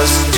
just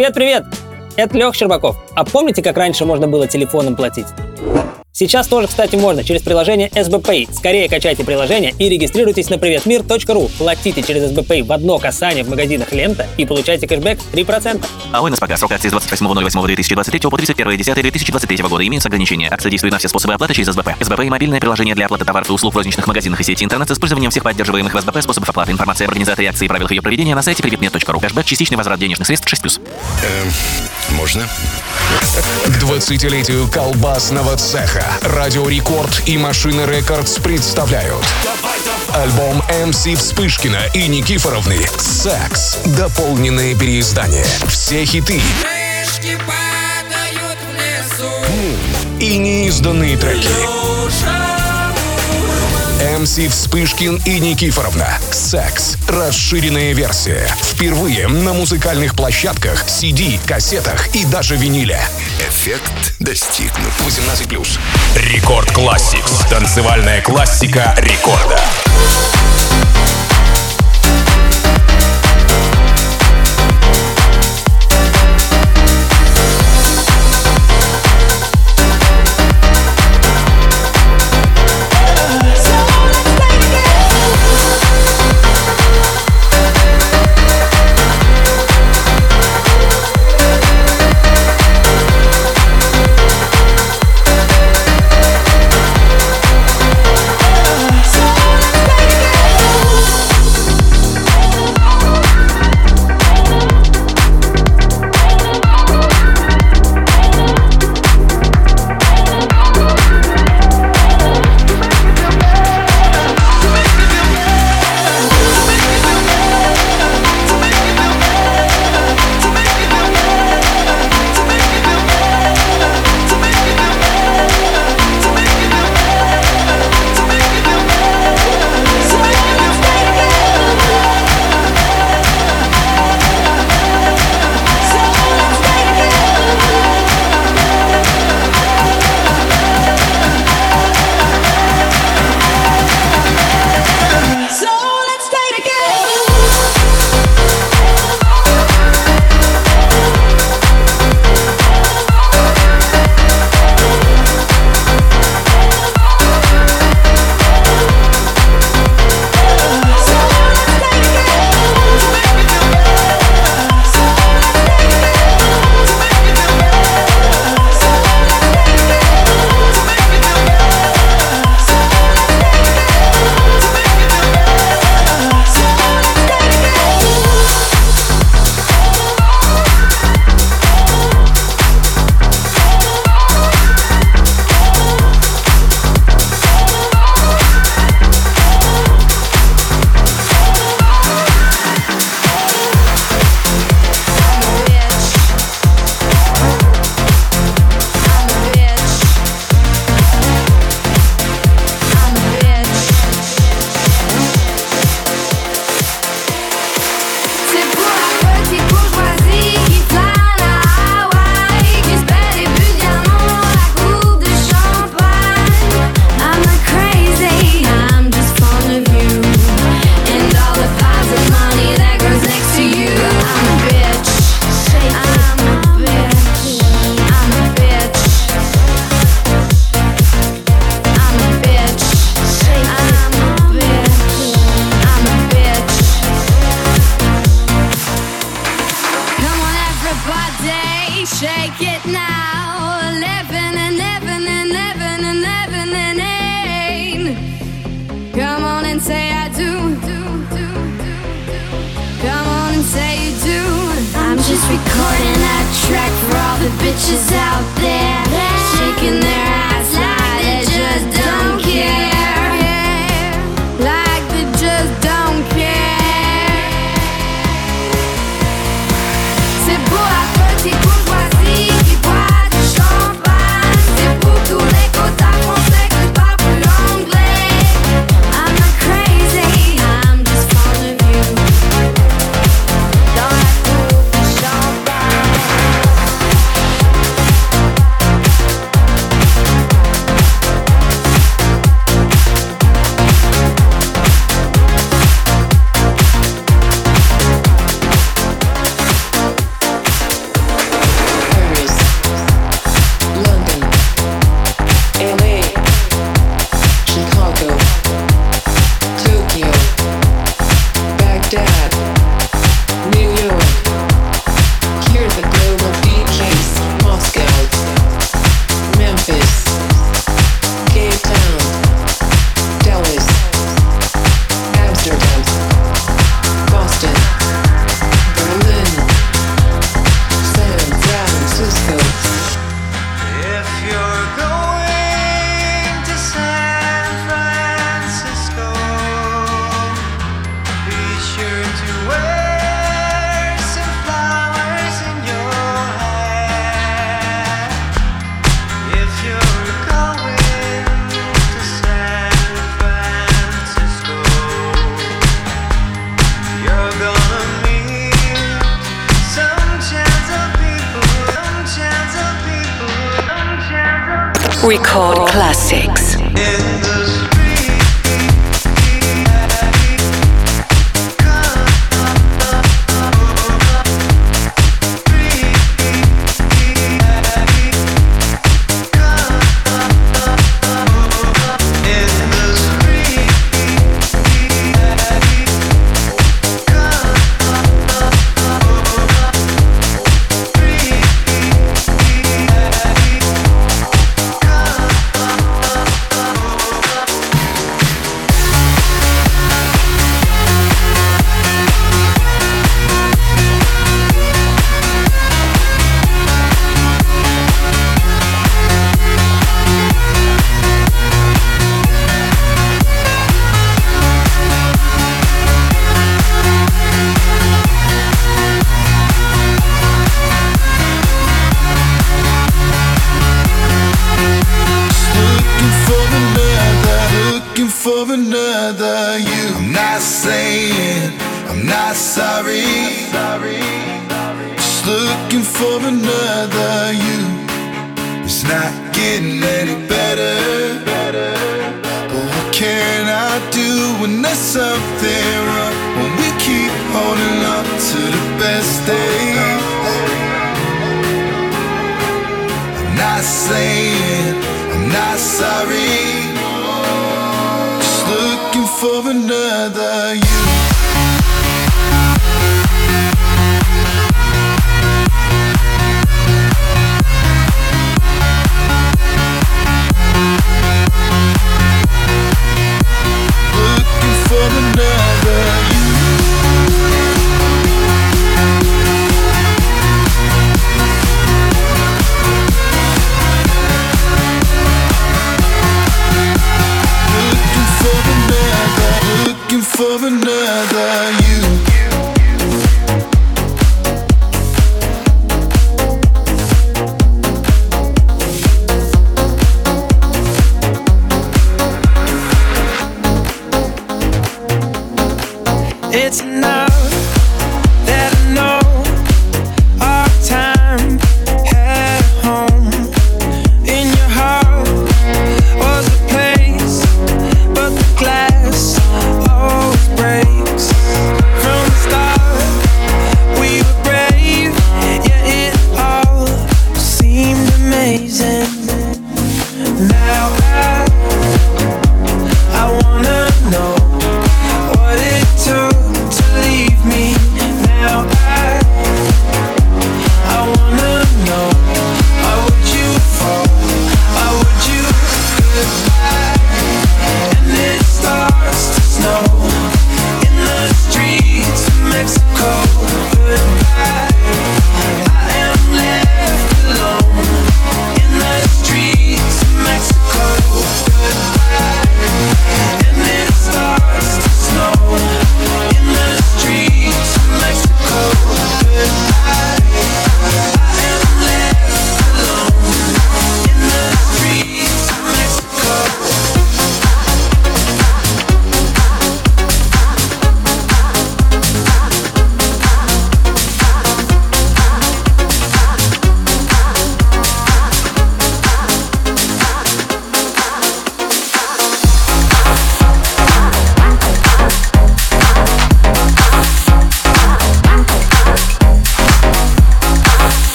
Привет-привет! Это Лех Щербаков. А помните, как раньше можно было телефоном платить? Сейчас тоже, кстати, можно через приложение SBPay. Скорее качайте приложение и регистрируйтесь на приветмир.ру. Платите через SBPay в одно касание в магазинах «Лента» и получайте кэшбэк 3%. АО «НСПК». Срок акции с 28.08.2023 по 31.10.2023 года. Имеются ограничения. Акция действует на все способы оплаты через СБП. СБП и мобильное приложение для оплаты товаров и услуг в розничных магазинах и сети интернет с использованием всех поддерживаемых в СБП способов оплаты. Информация об организаторе акции и правилах ее проведения на сайте приветмир.ру. Кэшбэк, частичный возврат денежных средств 6+. Можно? К 20-летию колбасного цеха Радио Рекорд и Машина Рекордс представляют альбом МС Вспышкина и Никифоровны «Секс». Дополненное переиздание. Все хиты и неизданные треки. МС Вспышкин и Никифоровна. «Секс». Расширенная версия. Впервые на музыкальных площадках, CD, кассетах и даже виниле. Эффект достигнут. 18+. Record Classix. Танцевальная классика рекорда.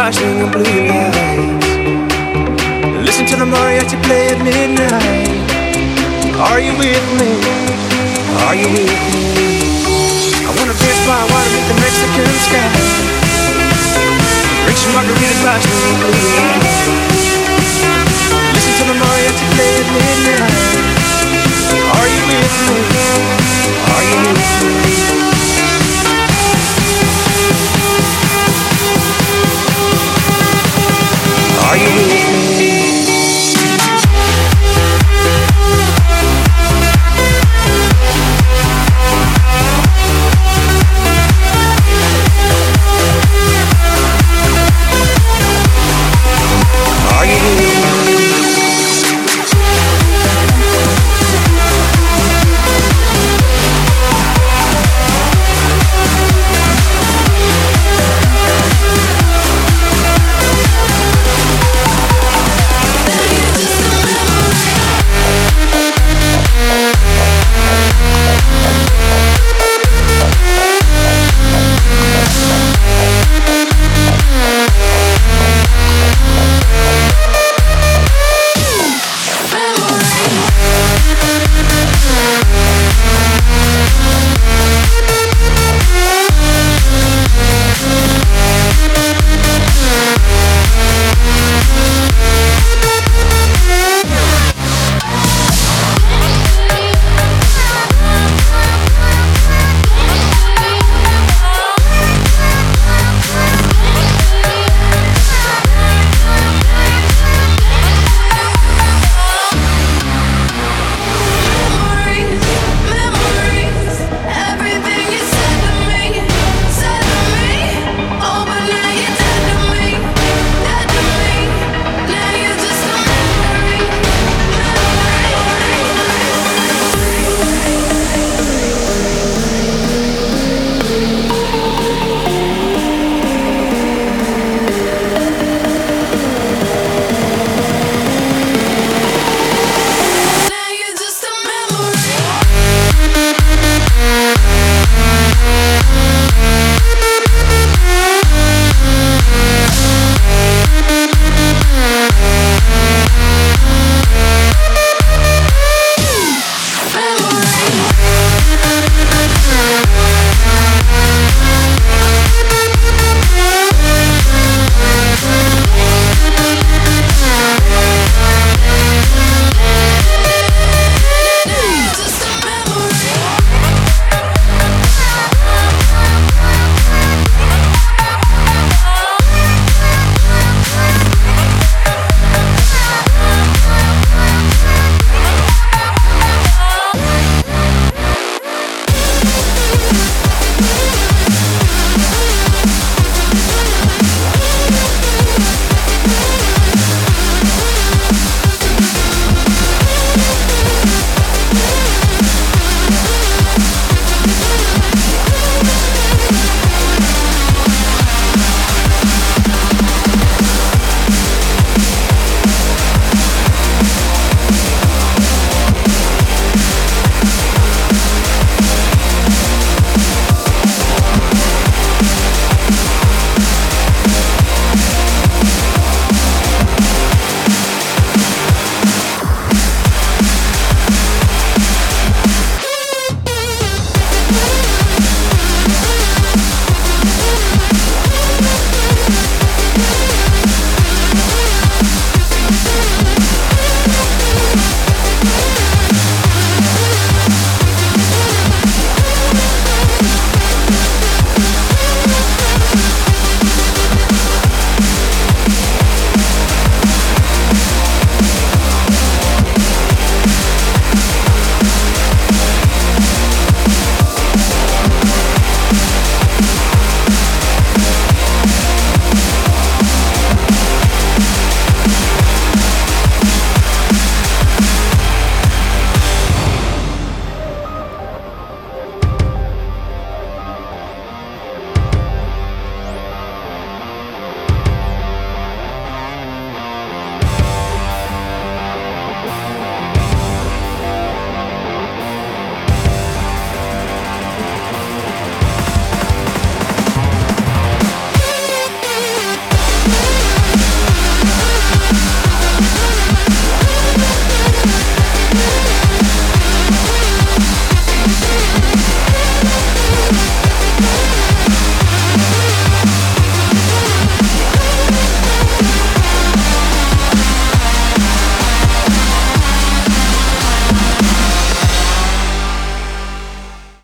flashing blue lights. Listen to the mariachi play at midnight. Are you with me? Are you with me? I wanna dance by water with the Mexican sky. Drink some margaritas, flashing blue lights. Listen to the mariachi play at midnight. Are you with me? Are you with me? me.